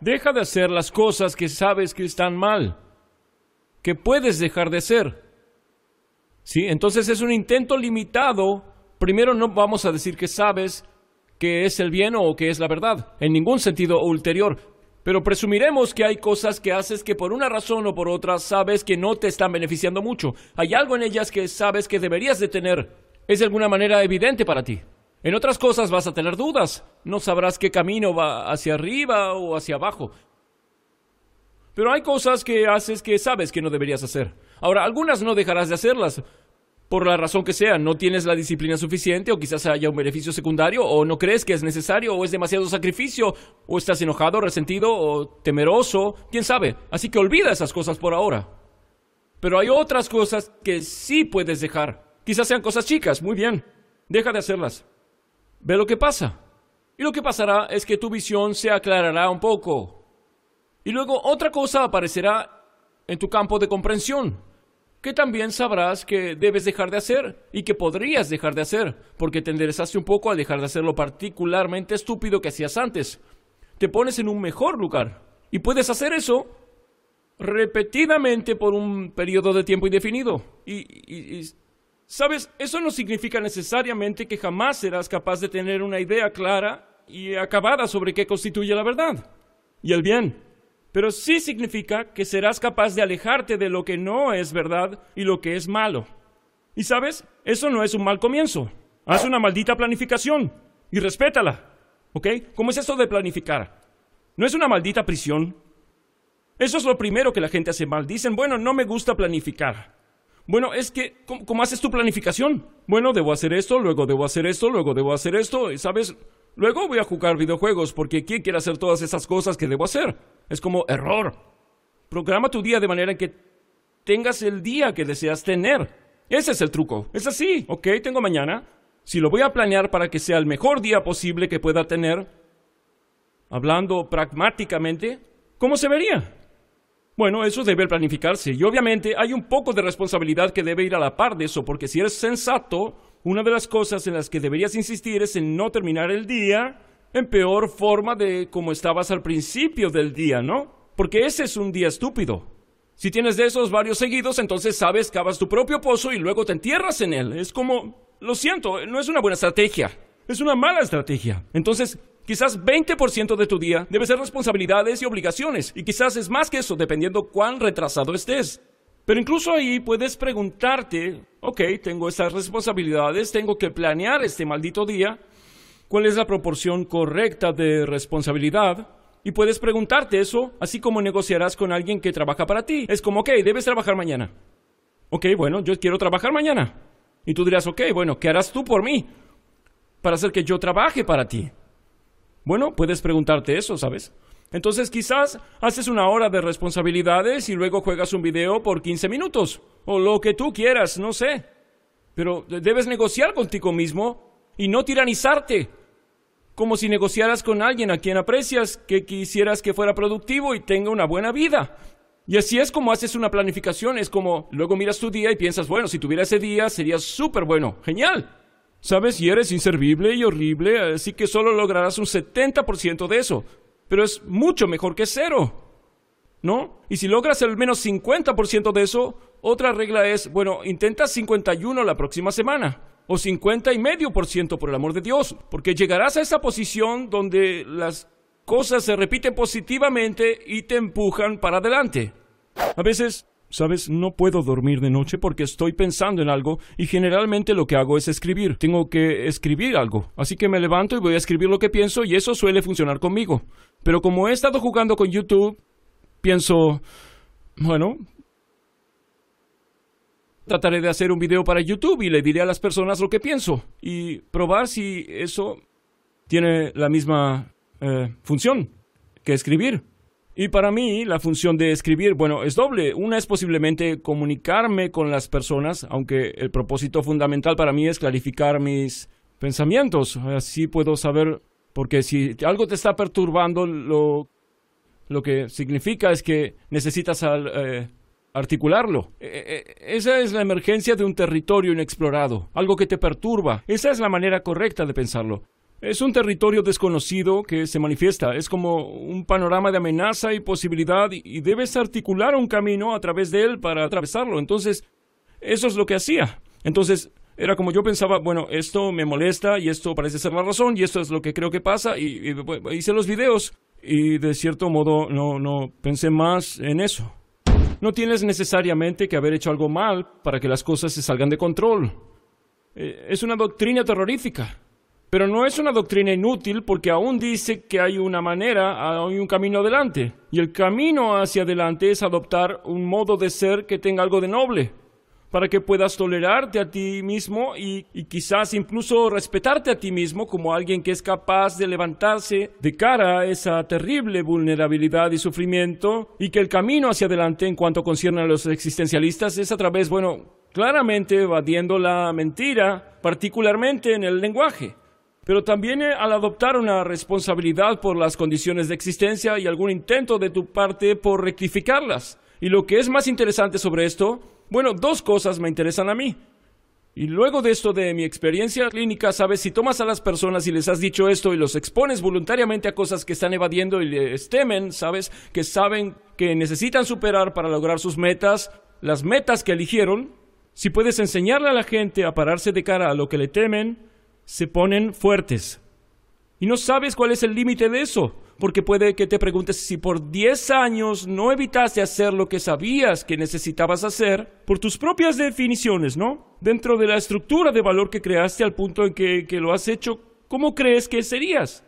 Deja de hacer las cosas que sabes que están mal, que puedes dejar de hacer. ¿Sí? Entonces es un intento limitado. Primero no vamos a decir que sabes que es el bien o que es la verdad, en ningún sentido ulterior. Pero presumiremos que hay cosas que haces que por una razón o por otra sabes que no te están beneficiando mucho. Hay algo en ellas que sabes que deberías de tener. Es de alguna manera evidente para ti. En otras cosas vas a tener dudas. No sabrás qué camino va hacia arriba o hacia abajo. Pero hay cosas que haces que sabes que no deberías hacer. Ahora, algunas no dejarás de hacerlas. Por la razón que sea, no tienes la disciplina suficiente o quizás haya un beneficio secundario o no crees que es necesario o es demasiado sacrificio o estás enojado, resentido o temeroso, quién sabe. Así que olvida esas cosas por ahora. Pero hay otras cosas que sí puedes dejar. Quizás sean cosas chicas, muy bien. Deja de hacerlas. Ve lo que pasa. Y lo que pasará es que tu visión se aclarará un poco. Y luego otra cosa aparecerá en tu campo de comprensión, que también sabrás que debes dejar de hacer y que podrías dejar de hacer, porque te enderezaste un poco al dejar de hacer lo particularmente estúpido que hacías antes. Te pones en un mejor lugar. Y puedes hacer eso repetidamente por un periodo de tiempo indefinido. Y, y Sabes, eso no significa necesariamente que jamás serás capaz de tener una idea clara y acabada sobre qué constituye la verdad y el bien. Pero sí significa que serás capaz de alejarte de lo que no es verdad y lo que es malo. Y sabes, eso no es un mal comienzo. Haz una maldita planificación y respétala. ¿Ok? ¿Cómo es esto de planificar? No es una maldita prisión. Eso es lo primero que la gente hace mal. Dicen, bueno, no me gusta planificar. Bueno, es que, ¿cómo, haces tu planificación? Bueno, debo hacer esto, luego debo hacer esto, luego debo hacer esto, y sabes, luego voy a jugar videojuegos, porque ¿quién quiere hacer todas esas cosas que debo hacer? Es como error. Programa tu día de manera que tengas el día que deseas tener. Ese es el truco. Es así, ok, tengo mañana. Si lo voy a planear para que sea el mejor día posible que pueda tener, hablando pragmáticamente, ¿cómo se vería? Bueno, eso debe planificarse y obviamente hay un poco de responsabilidad que debe ir a la par de eso, porque si eres sensato, una de las cosas en las que deberías insistir es en no terminar el día en peor forma de como estabas al principio del día, ¿no? Porque ese es un día estúpido. Si tienes de esos varios seguidos, entonces sabes, cavas tu propio pozo y luego te entierras en él. Es como, lo siento, no es una buena estrategia. Es una mala estrategia. Entonces, Quizás 20% de tu día debe ser responsabilidades y obligaciones, y quizás es más que eso, dependiendo cuán retrasado estés. Pero incluso ahí puedes preguntarte, ok, tengo estas responsabilidades, tengo que planear este maldito día, ¿cuál es la proporción correcta de responsabilidad? Y puedes preguntarte eso, así como negociarás con alguien que trabaja para ti. Es como, ok, debes trabajar mañana. Ok, bueno, yo quiero trabajar mañana. Y tú dirás, ok, bueno, ¿qué harás tú por mí? Para hacer que yo trabaje para ti. Bueno, puedes preguntarte eso, ¿sabes? Entonces quizás haces una hora de responsabilidades y luego juegas un video por 15 minutos, o lo que tú quieras, no sé. Pero debes negociar contigo mismo y no tiranizarte, como si negociaras con alguien a quien aprecias, que quisieras que fuera productivo y tenga una buena vida. Y así es como haces una planificación, es como luego miras tu día y piensas, bueno, si tuviera ese día sería súper bueno, genial. ¿Sabes? Y eres inservible y horrible, así que solo lograrás un 70% de eso. Pero es mucho mejor que cero. ¿No? Y si logras al menos 50% de eso, otra regla es, bueno, intenta 51 la próxima semana. O 50 y medio por ciento, por el amor de Dios. Porque llegarás a esa posición donde las cosas se repiten positivamente y te empujan para adelante. A veces Sabes, no puedo dormir de noche porque estoy pensando en algo y generalmente lo que hago es escribir. Tengo que escribir algo. Así que me levanto y voy a escribir lo que pienso y eso suele funcionar conmigo. Pero como he estado jugando con YouTube, pienso, bueno, trataré de hacer un video para YouTube y le diré a las personas lo que pienso y probar si eso tiene la misma eh, función que escribir. Y para mí la función de escribir, bueno, es doble. Una es posiblemente comunicarme con las personas, aunque el propósito fundamental para mí es clarificar mis pensamientos. Así puedo saber, porque si algo te está perturbando, lo, lo que significa es que necesitas eh, articularlo. E, e, e, esa es la emergencia de un territorio inexplorado, algo que te perturba. Esa es la manera correcta de pensarlo. Es un territorio desconocido que se manifiesta, es como un panorama de amenaza y posibilidad y debes articular un camino a través de él para atravesarlo. Entonces, eso es lo que hacía. Entonces, era como yo pensaba, bueno, esto me molesta y esto parece ser la razón y esto es lo que creo que pasa y, hice los videos y de cierto modo no, no pensé más en eso. No tienes necesariamente que haber hecho algo mal para que las cosas se salgan de control. Eh, es una doctrina terrorífica. Pero no es una doctrina inútil porque aún dice que hay una manera, hay un camino adelante. Y el camino hacia adelante es adoptar un modo de ser que tenga algo de noble, para que puedas tolerarte a ti mismo y, quizás incluso respetarte a ti mismo como alguien que es capaz de levantarse de cara a esa terrible vulnerabilidad y sufrimiento y que el camino hacia adelante en cuanto concierne a los existencialistas es a través, bueno, claramente evadiendo la mentira, particularmente en el lenguaje pero también eh, al adoptar una responsabilidad por las condiciones de existencia y algún intento de tu parte por rectificarlas. Y lo que es más interesante sobre esto, bueno, dos cosas me interesan a mí. Y luego de esto de mi experiencia clínica, sabes, si tomas a las personas y les has dicho esto y los expones voluntariamente a cosas que están evadiendo y les temen, sabes, que saben que necesitan superar para lograr sus metas, las metas que eligieron, si puedes enseñarle a la gente a pararse de cara a lo que le temen, se ponen fuertes. Y no sabes cuál es el límite de eso, porque puede que te preguntes si por 10 años no evitaste hacer lo que sabías que necesitabas hacer por tus propias definiciones, ¿no? Dentro de la estructura de valor que creaste al punto en que, que lo has hecho, ¿cómo crees que serías?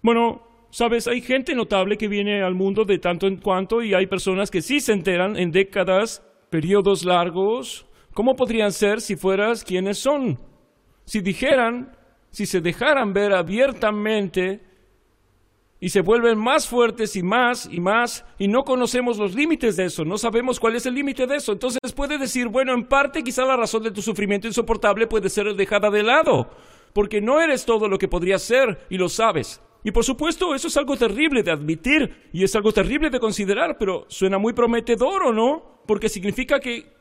Bueno, sabes, hay gente notable que viene al mundo de tanto en cuanto y hay personas que sí se enteran en décadas, periodos largos, ¿cómo podrían ser si fueras quienes son? Si dijeran, si se dejaran ver abiertamente y se vuelven más fuertes y más y más y no conocemos los límites de eso, no sabemos cuál es el límite de eso. Entonces puede decir, bueno, en parte quizá la razón de tu sufrimiento insoportable puede ser dejada de lado, porque no eres todo lo que podrías ser y lo sabes. Y por supuesto, eso es algo terrible de admitir y es algo terrible de considerar, pero suena muy prometedor o no, porque significa que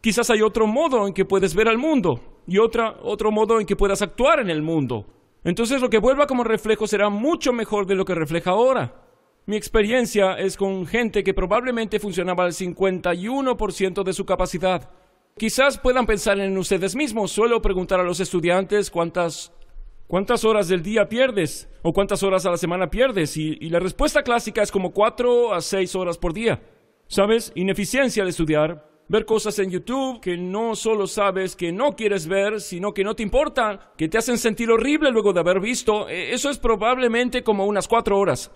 quizás hay otro modo en que puedes ver al mundo y otra, otro modo en que puedas actuar en el mundo. Entonces lo que vuelva como reflejo será mucho mejor de lo que refleja ahora. Mi experiencia es con gente que probablemente funcionaba al 51% de su capacidad. Quizás puedan pensar en ustedes mismos. Suelo preguntar a los estudiantes cuántas, cuántas horas del día pierdes o cuántas horas a la semana pierdes. Y, y la respuesta clásica es como 4 a 6 horas por día. ¿Sabes? Ineficiencia al estudiar, ver cosas en YouTube que no solo sabes que no quieres ver, sino que no te importan, que te hacen sentir horrible luego de haber visto. E, eso es probablemente como unas cuatro horas.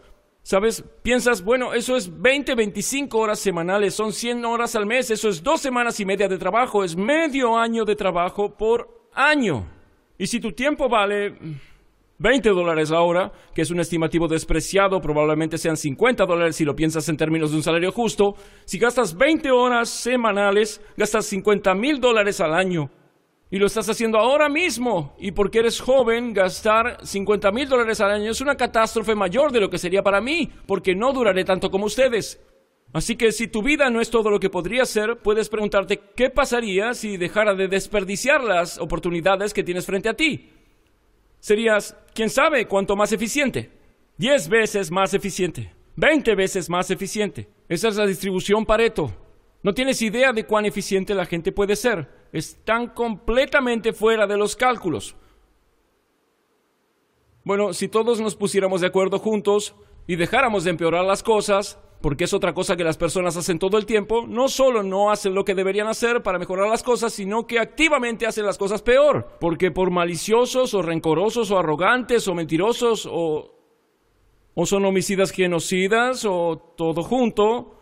¿Sabes? Piensas, bueno, eso es 20, 25 horas semanales, son 100 horas al mes, eso es dos semanas y media de trabajo, es medio año de trabajo por año. Y si tu tiempo vale 20 dólares la hora, que es un estimativo despreciado, probablemente sean 50 dólares si lo piensas en términos de un salario justo. Si gastas 20 horas semanales, gastas 50 mil dólares al año. Y lo estás haciendo ahora mismo. Y porque eres joven, gastar 50 mil dólares al año es una catástrofe mayor de lo que sería para mí, porque no duraré tanto como ustedes. Así que si tu vida no es todo lo que podría ser, puedes preguntarte qué pasaría si dejara de desperdiciar las oportunidades que tienes frente a ti serías, quién sabe, cuánto más eficiente. Diez veces más eficiente. Veinte veces más eficiente. Esa es la distribución Pareto. No tienes idea de cuán eficiente la gente puede ser. Están completamente fuera de los cálculos. Bueno, si todos nos pusiéramos de acuerdo juntos y dejáramos de empeorar las cosas, porque es otra cosa que las personas hacen todo el tiempo, no solo no hacen lo que deberían hacer para mejorar las cosas, sino que activamente hacen las cosas peor, porque por maliciosos o rencorosos o arrogantes o mentirosos o, o son homicidas genocidas o todo junto,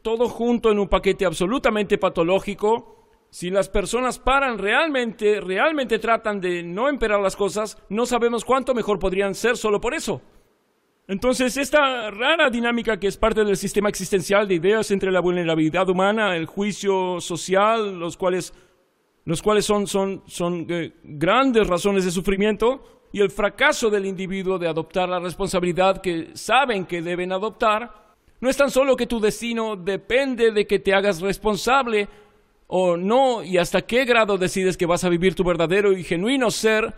todo junto en un paquete absolutamente patológico, si las personas paran realmente, realmente tratan de no empeorar las cosas, no sabemos cuánto mejor podrían ser solo por eso. Entonces, esta rara dinámica que es parte del sistema existencial de ideas entre la vulnerabilidad humana, el juicio social, los cuales, los cuales son, son, son eh, grandes razones de sufrimiento, y el fracaso del individuo de adoptar la responsabilidad que saben que deben adoptar, no es tan solo que tu destino depende de que te hagas responsable o no y hasta qué grado decides que vas a vivir tu verdadero y genuino ser,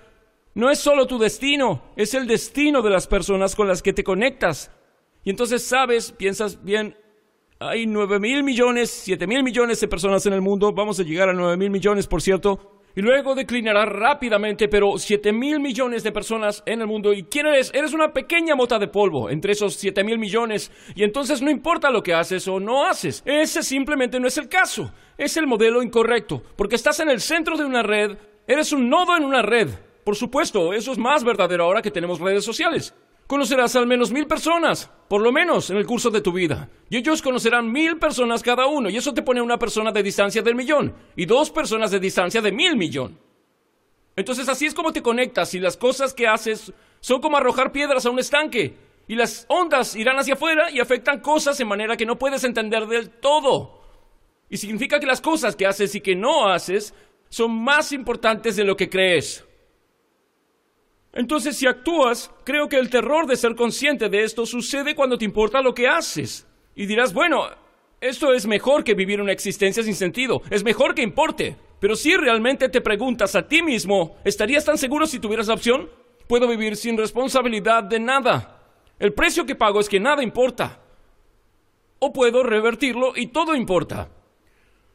no es solo tu destino, es el destino de las personas con las que te conectas. Y entonces sabes, piensas bien, hay nueve mil millones, siete mil millones de personas en el mundo, vamos a llegar a nueve mil millones, por cierto, y luego declinará rápidamente, pero 7 mil millones de personas en el mundo. ¿Y quién eres? Eres una pequeña mota de polvo entre esos 7 mil millones. Y entonces no importa lo que haces o no haces. Ese simplemente no es el caso. Es el modelo incorrecto. Porque estás en el centro de una red. Eres un nodo en una red. Por supuesto, eso es más verdadero ahora que tenemos redes sociales. Conocerás al menos mil personas, por lo menos en el curso de tu vida. Y ellos conocerán mil personas cada uno, y eso te pone una persona de distancia del millón, y dos personas de distancia de mil millón. Entonces así es como te conectas, y las cosas que haces son como arrojar piedras a un estanque, y las ondas irán hacia afuera y afectan cosas en manera que no puedes entender del todo. Y significa que las cosas que haces y que no haces son más importantes de lo que crees. Entonces, si actúas, creo que el terror de ser consciente de esto sucede cuando te importa lo que haces. Y dirás, bueno, esto es mejor que vivir una existencia sin sentido, es mejor que importe. Pero si realmente te preguntas a ti mismo, ¿estarías tan seguro si tuvieras la opción? Puedo vivir sin responsabilidad de nada. El precio que pago es que nada importa. O puedo revertirlo y todo importa.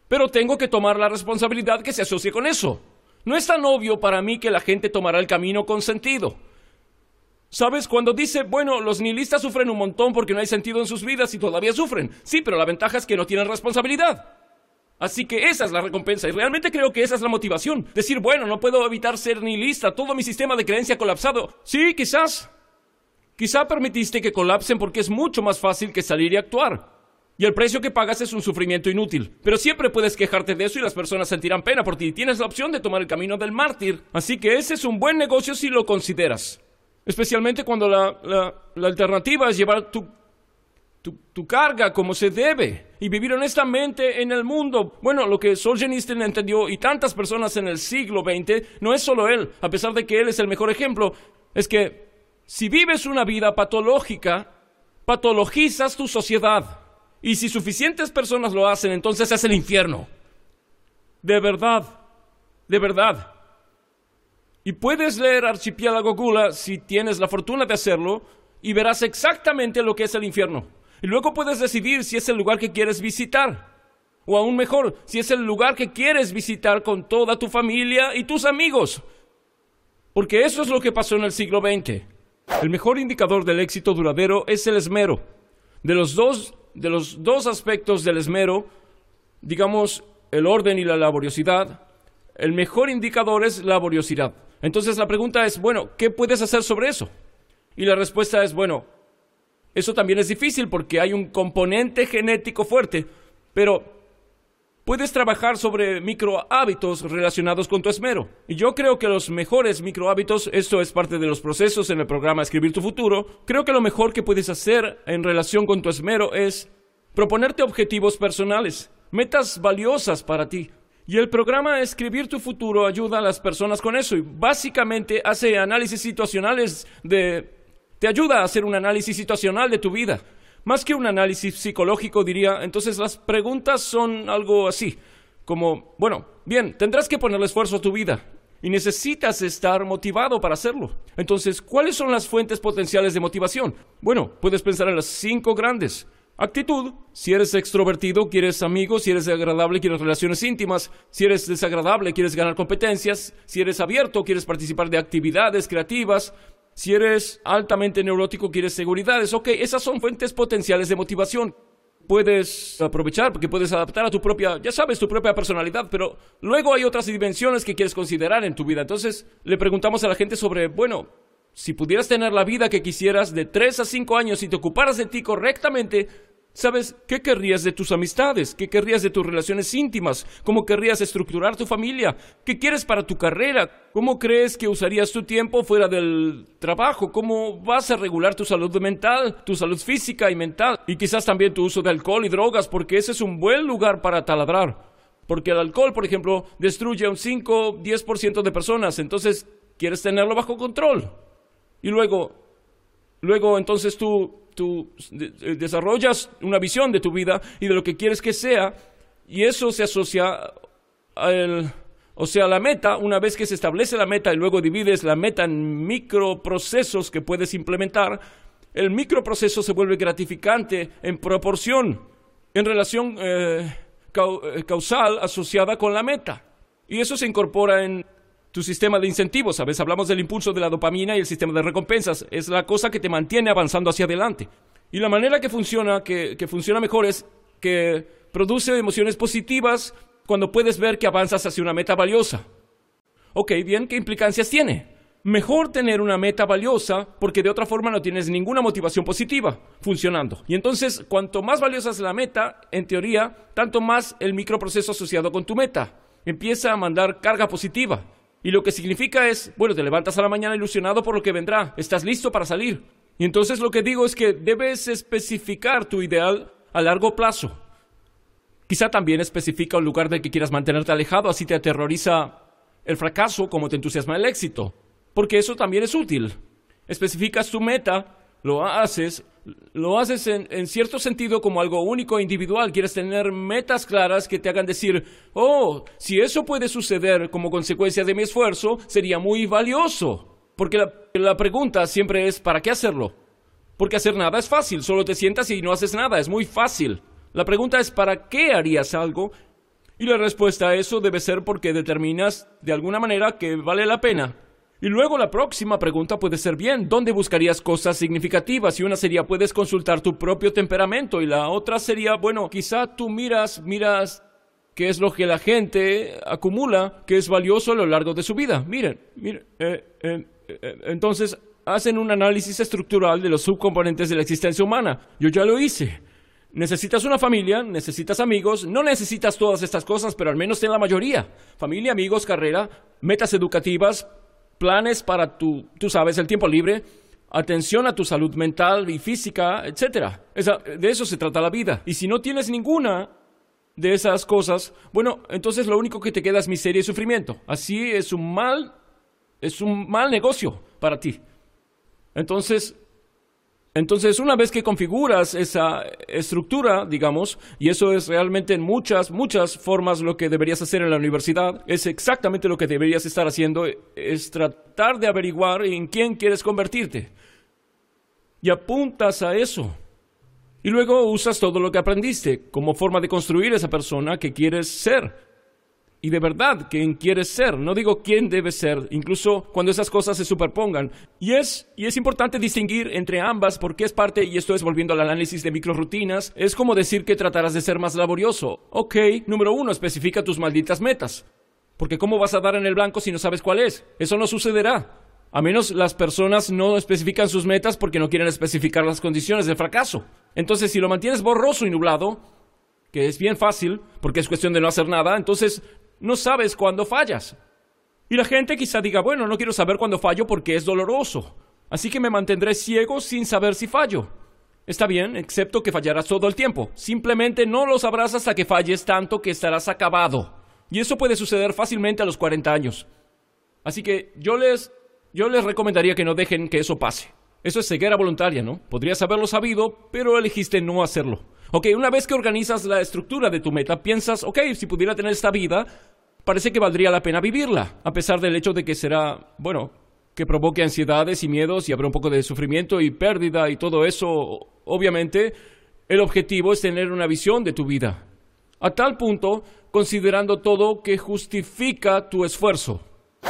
Pero tengo que tomar la responsabilidad que se asocie con eso. No es tan obvio para mí que la gente tomará el camino con sentido. ¿Sabes? Cuando dice, bueno, los nihilistas sufren un montón porque no hay sentido en sus vidas y todavía sufren. Sí, pero la ventaja es que no tienen responsabilidad. Así que esa es la recompensa y realmente creo que esa es la motivación. Decir, bueno, no puedo evitar ser nihilista, todo mi sistema de creencia colapsado. Sí, quizás. Quizá permitiste que colapsen porque es mucho más fácil que salir y actuar. Y el precio que pagas es un sufrimiento inútil. Pero siempre puedes quejarte de eso y las personas sentirán pena por ti. Tienes la opción de tomar el camino del mártir. Así que ese es un buen negocio si lo consideras. Especialmente cuando la, alternativa es llevar tu, tu, carga como se debe y vivir honestamente en el mundo. Bueno, lo que Solzhenitsyn entendió y tantas personas en el siglo XX, no es solo él, a pesar de que él es el mejor ejemplo, es que si vives una vida patológica, patologizas tu sociedad. Y si suficientes personas lo hacen, entonces es el infierno. De verdad, de verdad. Y puedes leer Archipiélago Gula si tienes la fortuna de hacerlo y verás exactamente lo que es el infierno. Y luego puedes decidir si es el lugar que quieres visitar. O aún mejor, si es el lugar que quieres visitar con toda tu familia y tus amigos. Porque eso es lo que pasó en el siglo XX. El mejor indicador del éxito duradero es el esmero. De los dos de los dos aspectos del esmero, digamos el orden y la laboriosidad, el mejor indicador es laboriosidad. Entonces la pregunta es, bueno, ¿qué puedes hacer sobre eso? Y la respuesta es, bueno, eso también es difícil porque hay un componente genético fuerte, pero puedes trabajar sobre microhábitos relacionados con tu esmero. Y yo creo que los mejores microhábitos, esto es parte de los procesos en el programa Escribir tu futuro, creo que lo mejor que puedes hacer en relación con tu esmero es proponerte objetivos personales, metas valiosas para ti. Y el programa Escribir tu futuro ayuda a las personas con eso y básicamente hace análisis situacionales de... te ayuda a hacer un análisis situacional de tu vida más que un análisis psicológico, diría, entonces las preguntas son algo así, como, bueno, bien, tendrás que ponerle esfuerzo a tu vida y necesitas estar motivado para hacerlo. Entonces, ¿cuáles son las fuentes potenciales de motivación? Bueno, puedes pensar en las cinco grandes. Actitud, si eres extrovertido, quieres amigos, si eres agradable, quieres relaciones íntimas, si eres desagradable, quieres ganar competencias, si eres abierto, quieres participar de actividades creativas, si eres altamente neurótico, quieres seguridades. Ok, esas son fuentes potenciales de motivación. Puedes aprovechar porque puedes adaptar a tu propia, ya sabes, tu propia personalidad, pero luego hay otras dimensiones que quieres considerar en tu vida. Entonces le preguntamos a la gente sobre, bueno, si pudieras tener la vida que quisieras de 3 a 5 años y te ocuparas de ti correctamente, ¿Sabes qué querrías de tus amistades? ¿Qué querrías de tus relaciones íntimas? ¿Cómo querrías estructurar tu familia? ¿Qué quieres para tu carrera? ¿Cómo crees que usarías tu tiempo fuera del trabajo? ¿Cómo vas a regular tu salud mental, tu salud física y mental? Y quizás también tu uso de alcohol y drogas, porque ese es un buen lugar para taladrar. Porque el alcohol, por ejemplo, destruye a un 5-10% de personas. Entonces, quieres tenerlo bajo control. Y luego, luego entonces tú tú desarrollas una visión de tu vida y de lo que quieres que sea, y eso se asocia o sea, la meta, una vez que se establece la meta y luego divides la meta en microprocesos que puedes implementar, el microproceso se vuelve gratificante en proporción, en relación eh, eh, causal asociada con la meta. Y eso se incorpora en tu sistema de incentivos, ¿sabes? Hablamos del impulso de la dopamina y el sistema de recompensas. Es la cosa que te mantiene avanzando hacia adelante. Y la manera que funciona, que, que funciona mejor es que produce emociones positivas cuando puedes ver que avanzas hacia una meta valiosa. Ok, bien, ¿qué implicancias tiene? Mejor tener una meta valiosa porque de otra forma no tienes ninguna motivación positiva funcionando. Y entonces, cuanto más valiosa es la meta, en teoría, tanto más el microproceso asociado con tu meta empieza a mandar carga positiva. Y lo que significa es, bueno, te levantas a la mañana ilusionado por lo que vendrá, estás listo para salir. Y entonces lo que digo es que debes especificar tu ideal a largo plazo. Quizá también especifica un lugar del que quieras mantenerte alejado, así te aterroriza el fracaso como te entusiasma el éxito. Porque eso también es útil. Especificas tu meta, lo haces, lo haces en, cierto sentido como algo único e individual. Quieres tener metas claras que te hagan decir, oh, si eso puede suceder como consecuencia de mi esfuerzo, sería muy valioso. Porque la, pregunta siempre es, ¿para qué hacerlo? Porque hacer nada es fácil, solo te sientas y no haces nada, es muy fácil. La pregunta es, ¿para qué harías algo? Y la respuesta a eso debe ser porque determinas de alguna manera que vale la pena. Y luego la próxima pregunta puede ser bien, ¿dónde buscarías cosas significativas? Y una sería, puedes consultar tu propio temperamento. Y la otra sería, bueno, quizá tú miras, miras qué es lo que la gente acumula, que es valioso a lo largo de su vida. Miren, miren, eh, eh, eh, entonces hacen un análisis estructural de los subcomponentes de la existencia humana. Yo ya lo hice. Necesitas una familia, necesitas amigos, no necesitas todas estas cosas, pero al menos ten la mayoría. Familia, amigos, carrera, metas educativas, planes para tu, tú sabes, el tiempo libre, atención a tu salud mental y física, etc. de eso se trata la vida. Y si no tienes ninguna de esas cosas, bueno, entonces lo único que te queda es miseria y sufrimiento. Así es un mal es un mal negocio para ti. Entonces, entonces, una vez que configuras esa estructura, digamos, y eso es realmente en muchas, muchas formas lo que deberías hacer en la universidad, es exactamente lo que deberías estar haciendo, es tratar de averiguar en quién quieres convertirte. Y apuntas a eso. Y luego usas todo lo que aprendiste como forma de construir esa persona que quieres ser y de verdad quién quieres ser. No digo quién debes ser, incluso cuando esas cosas se superpongan. Y es, y es importante distinguir entre ambas porque es parte, y esto es volviendo al análisis de microrutinas, es como decir que tratarás de ser más laborioso. Ok, número uno, especifica tus malditas metas. Porque ¿cómo vas a dar en el blanco si no sabes cuál es? Eso no sucederá. A menos las personas no especifican sus metas porque no quieren especificar las condiciones del fracaso. Entonces, si lo mantienes borroso y nublado, que es bien fácil, porque es cuestión de no hacer nada, entonces no sabes cuándo fallas. Y la gente quizá diga, bueno, no quiero saber cuándo fallo porque es doloroso, así que me mantendré ciego sin saber si fallo. Está bien, excepto que fallarás todo el tiempo. Simplemente no lo sabrás hasta que falles tanto que estarás acabado. Y eso puede suceder fácilmente a los 40 años. Así que yo les, yo les recomendaría que no dejen que eso pase. Eso es ceguera voluntaria, ¿no? Podrías haberlo sabido, pero elegiste no hacerlo. Ok, una vez que organizas la estructura de tu meta, piensas, ok, si pudiera tener esta vida, parece que valdría la pena vivirla, a pesar del hecho de que será, bueno, que provoque ansiedades y miedos y habrá un poco de sufrimiento y pérdida y todo eso, obviamente, el objetivo es tener una visión de tu vida. A tal punto, considerando todo que justifica tu esfuerzo.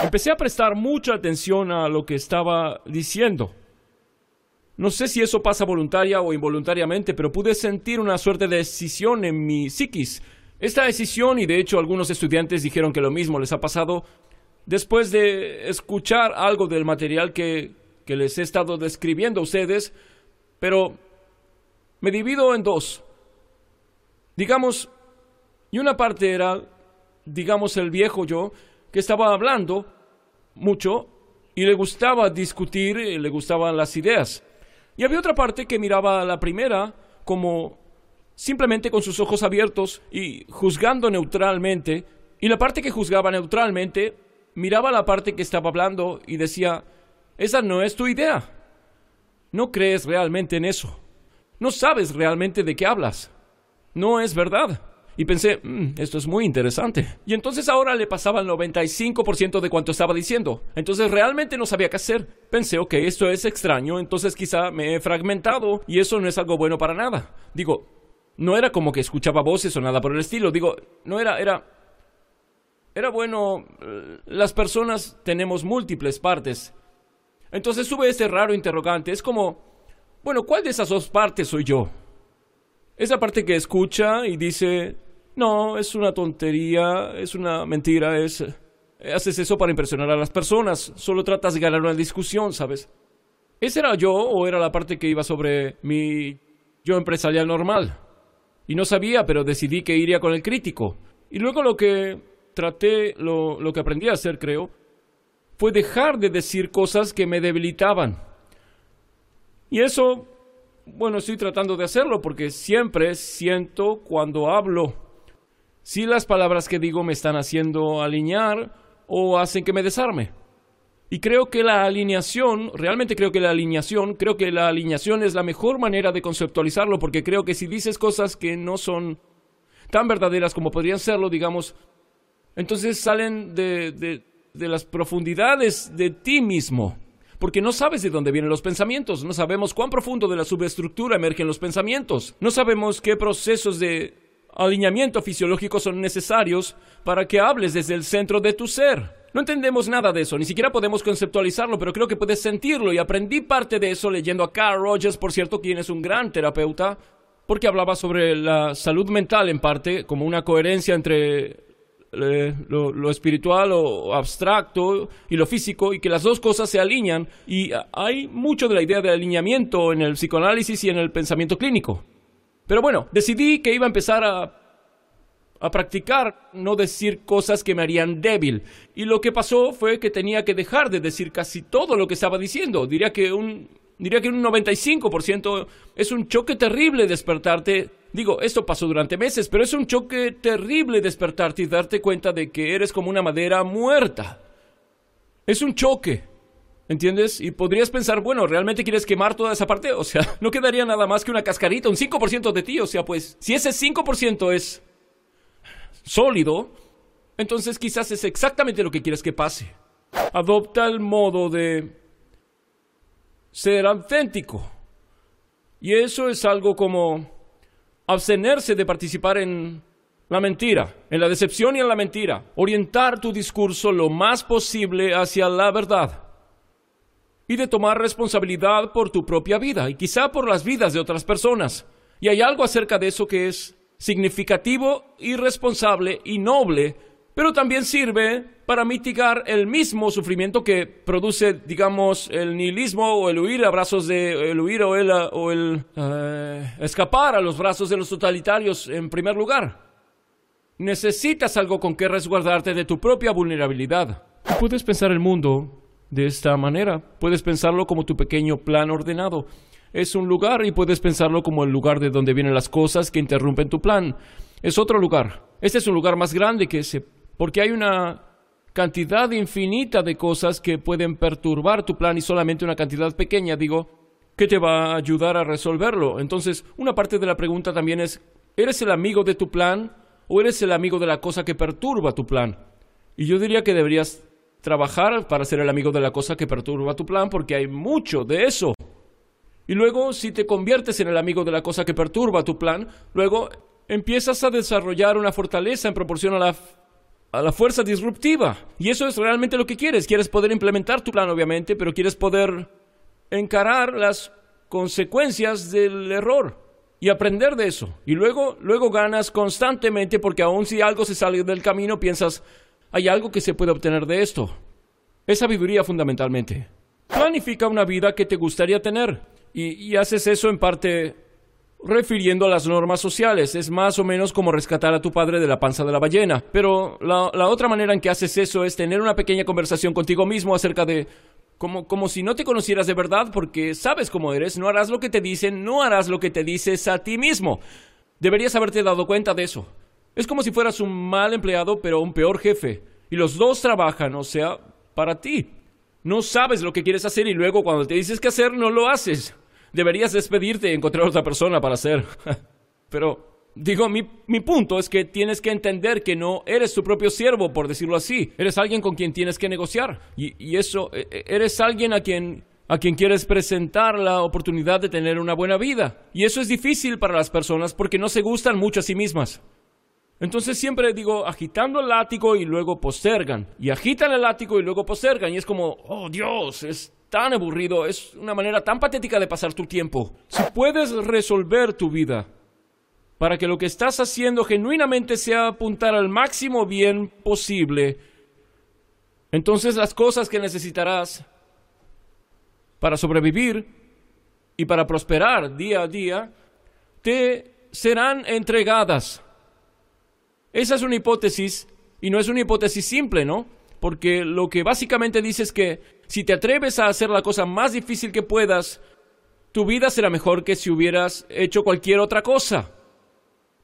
Empecé a prestar mucha atención a lo que estaba diciendo. No sé si eso pasa voluntaria o involuntariamente, pero pude sentir una suerte de decisión en mi psiquis. Esta decisión, y de hecho algunos estudiantes dijeron que lo mismo les ha pasado, después de escuchar algo del material que, que les he estado describiendo a ustedes, pero me divido en dos. Digamos, y una parte era, digamos, el viejo yo, que estaba hablando mucho y le gustaba discutir, y le gustaban las ideas. Y había otra parte que miraba a la primera como simplemente con sus ojos abiertos y juzgando neutralmente, y la parte que juzgaba neutralmente miraba a la parte que estaba hablando y decía, esa no es tu idea. No crees realmente en eso. No sabes realmente de qué hablas. No es verdad. Y pensé, "Mm, esto es muy interesante. Y entonces ahora le pasaba el 95% de cuanto estaba diciendo. Entonces realmente no sabía qué hacer. Pensé, ok, esto es extraño, entonces quizá me he fragmentado y eso no es algo bueno para nada. Digo, no era como que escuchaba voces o nada por el estilo. Digo, no era, era... Era bueno, eh, las personas tenemos múltiples partes. Entonces sube ese raro interrogante. Es como, bueno, ¿cuál de esas dos partes soy yo? Esa parte que escucha y dice, no, es una tontería, es una mentira, es... Haces eso para impresionar a las personas, solo tratas de ganar una discusión, ¿sabes? ¿Ese era yo o era la parte que iba sobre mi yo empresarial normal? Y no sabía, pero decidí que iría con el crítico. Y luego lo que traté, lo, lo que aprendí a hacer, creo, fue dejar de decir cosas que me debilitaban. Y eso, bueno, estoy tratando de hacerlo porque siempre siento cuando hablo si las palabras que digo me están haciendo alinear o hacen que me desarme. Y creo que la alineación, realmente creo que la alineación, creo que la alineación es la mejor manera de conceptualizarlo, porque creo que si dices cosas que no son tan verdaderas como podrían serlo, digamos, entonces salen de, de, de las profundidades de ti mismo. Porque no sabes de dónde vienen los pensamientos, no sabemos cuán profundo de la subestructura emergen los pensamientos, no sabemos qué procesos de alineamiento fisiológico son necesarios para que hables desde el centro de tu ser. No entendemos nada de eso, ni siquiera podemos conceptualizarlo, pero creo que puedes sentirlo y aprendí parte de eso leyendo a Carl Rogers, por cierto, quien es un gran terapeuta, porque hablaba sobre la salud mental en parte, como una coherencia entre eh, lo, lo, espiritual o abstracto y lo físico y que las dos cosas se alinean y hay mucho de la idea de alineamiento en el psicoanálisis y en el pensamiento clínico. Pero bueno, decidí que iba a empezar a, a practicar no decir cosas que me harían débil. Y lo que pasó fue que tenía que dejar de decir casi todo lo que estaba diciendo. Diría que un, diría que un 95% es un choque terrible despertarte. Digo, esto pasó durante meses, pero es un choque terrible despertarte y darte cuenta de que eres como una madera muerta. Es un choque. ¿Entiendes? Y podrías pensar, bueno, ¿realmente quieres quemar toda esa parte? O sea, no quedaría nada más que una cascarita, un 5% de ti. O sea, pues, si ese 5% es sólido, entonces quizás es exactamente lo que quieres que pase. Adopta el modo de ser auténtico. Y eso es algo como abstenerse de participar en la mentira, en la decepción y en la mentira. Orientar tu discurso lo más posible hacia la verdad. Y de tomar responsabilidad por tu propia vida y quizá por las vidas de otras personas. Y hay algo acerca de eso que es significativo, irresponsable y noble, pero también sirve para mitigar el mismo sufrimiento que produce, digamos, el nihilismo o el huir a brazos de el huir o el, uh, escapar a los brazos de los totalitarios en primer lugar. Necesitas algo con que resguardarte de tu propia vulnerabilidad. Puedes pensar el mundo de esta manera. Puedes pensarlo como tu pequeño plan ordenado es un lugar y puedes pensarlo como el lugar de donde vienen las cosas que interrumpen tu plan. Es otro lugar. Este es un lugar más grande que ese, porque hay una cantidad infinita de cosas que pueden perturbar tu plan y solamente una cantidad pequeña, digo, que te va a ayudar a resolverlo. Entonces, una parte de la pregunta también es, ¿eres el amigo de tu plan o eres el amigo de la cosa que perturba tu plan? Y yo diría que deberías trabajar para ser el amigo de la cosa que perturba tu plan porque hay mucho de eso. Y luego, si te conviertes en el amigo de la cosa que perturba tu plan, luego empiezas a desarrollar una fortaleza en proporción a la, a la fuerza disruptiva. Y eso es realmente lo que quieres. Quieres poder implementar tu plan, obviamente, pero quieres poder encarar las consecuencias del error y aprender de eso. Y luego, luego ganas constantemente porque aun si algo se sale del camino, piensas, hay algo que se puede obtener de esto. Es sabiduría fundamentalmente. Planifica una vida que te gustaría tener. Y, haces eso en parte refiriendo a las normas sociales. Es más o menos como rescatar a tu padre de la panza de la ballena. Pero la, la otra manera en que haces eso es tener una pequeña conversación contigo mismo acerca de... Como, como si no te conocieras de verdad porque sabes cómo eres, no harás lo que te dicen, no harás lo que te dices a ti mismo. Deberías haberte dado cuenta de eso. Es como si fueras un mal empleado pero un peor jefe. Y los dos trabajan, o sea, para ti. No sabes lo que quieres hacer y luego cuando te dices qué hacer no lo haces. Deberías despedirte y encontrar otra persona para hacer. Pero Digo, mi, mi, punto es que tienes que entender que no eres tu propio siervo, por decirlo así. Eres alguien con quien tienes que negociar. Y, eso, e, e, eres alguien a quien, a quien quieres presentar la oportunidad de tener una buena vida. Y eso es difícil para las personas porque no se gustan mucho a sí mismas. Entonces siempre digo, agitando el látigo y luego postergan. Y agitan el látigo y luego postergan. Y es como, oh Dios, es tan aburrido, es una manera tan patética de pasar tu tiempo. Si puedes resolver tu vida para que lo que estás haciendo genuinamente sea apuntar al máximo bien posible, entonces las cosas que necesitarás para sobrevivir y para prosperar día a día te serán entregadas. Esa es una hipótesis y no es una hipótesis simple, ¿no? Porque lo que básicamente dice es que si te atreves a hacer la cosa más difícil que puedas, tu vida será mejor que si hubieras hecho cualquier otra cosa.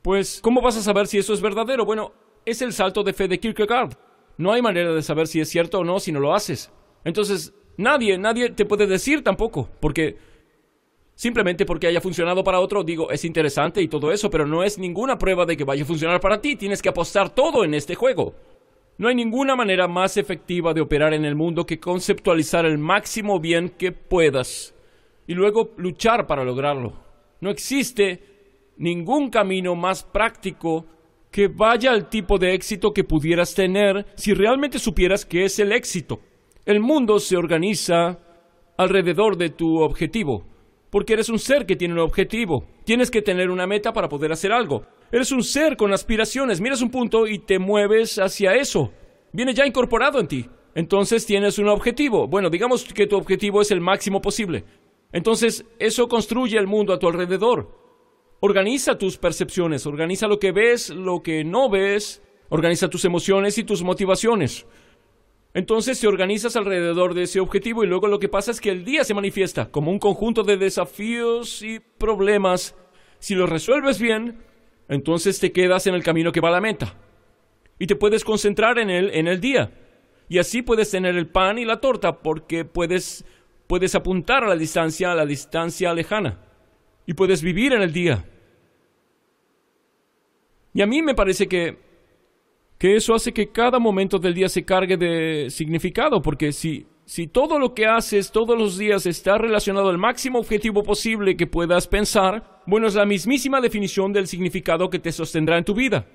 Pues, ¿cómo vas a saber si eso es verdadero? Bueno, es el salto de fe de Kierkegaard. No hay manera de saber si es cierto o no si no lo haces. Entonces, nadie, nadie te puede decir tampoco, porque simplemente porque haya funcionado para otro, digo, es interesante y todo eso, pero no es ninguna prueba de que vaya a funcionar para ti. Tienes que apostar todo en este juego. No hay ninguna manera más efectiva de operar en el mundo que conceptualizar el máximo bien que puedas y luego luchar para lograrlo. No existe ningún camino más práctico que vaya al tipo de éxito que pudieras tener si realmente supieras qué es el éxito. El mundo se organiza alrededor de tu objetivo, porque eres un ser que tiene un objetivo. Tienes que tener una meta para poder hacer algo. Eres un ser con aspiraciones, miras un punto y te mueves hacia eso. Viene ya incorporado en ti. Entonces tienes un objetivo. Bueno, digamos que tu objetivo es el máximo posible. Entonces eso construye el mundo a tu alrededor. Organiza tus percepciones, organiza lo que ves, lo que no ves, organiza tus emociones y tus motivaciones. Entonces te organizas alrededor de ese objetivo y luego lo que pasa es que el día se manifiesta como un conjunto de desafíos y problemas. Si los resuelves bien, entonces te quedas en el camino que va a la meta. Y te puedes concentrar en él en el día. Y así puedes tener el pan y la torta porque puedes, puedes apuntar a la distancia, a la distancia lejana y puedes vivir en el día. Y a mí me parece que, que eso hace que cada momento del día se cargue de significado, porque si, si todo lo que haces todos los días está relacionado al máximo objetivo posible que puedas pensar, bueno, es la mismísima definición del significado que te sostendrá en tu vida.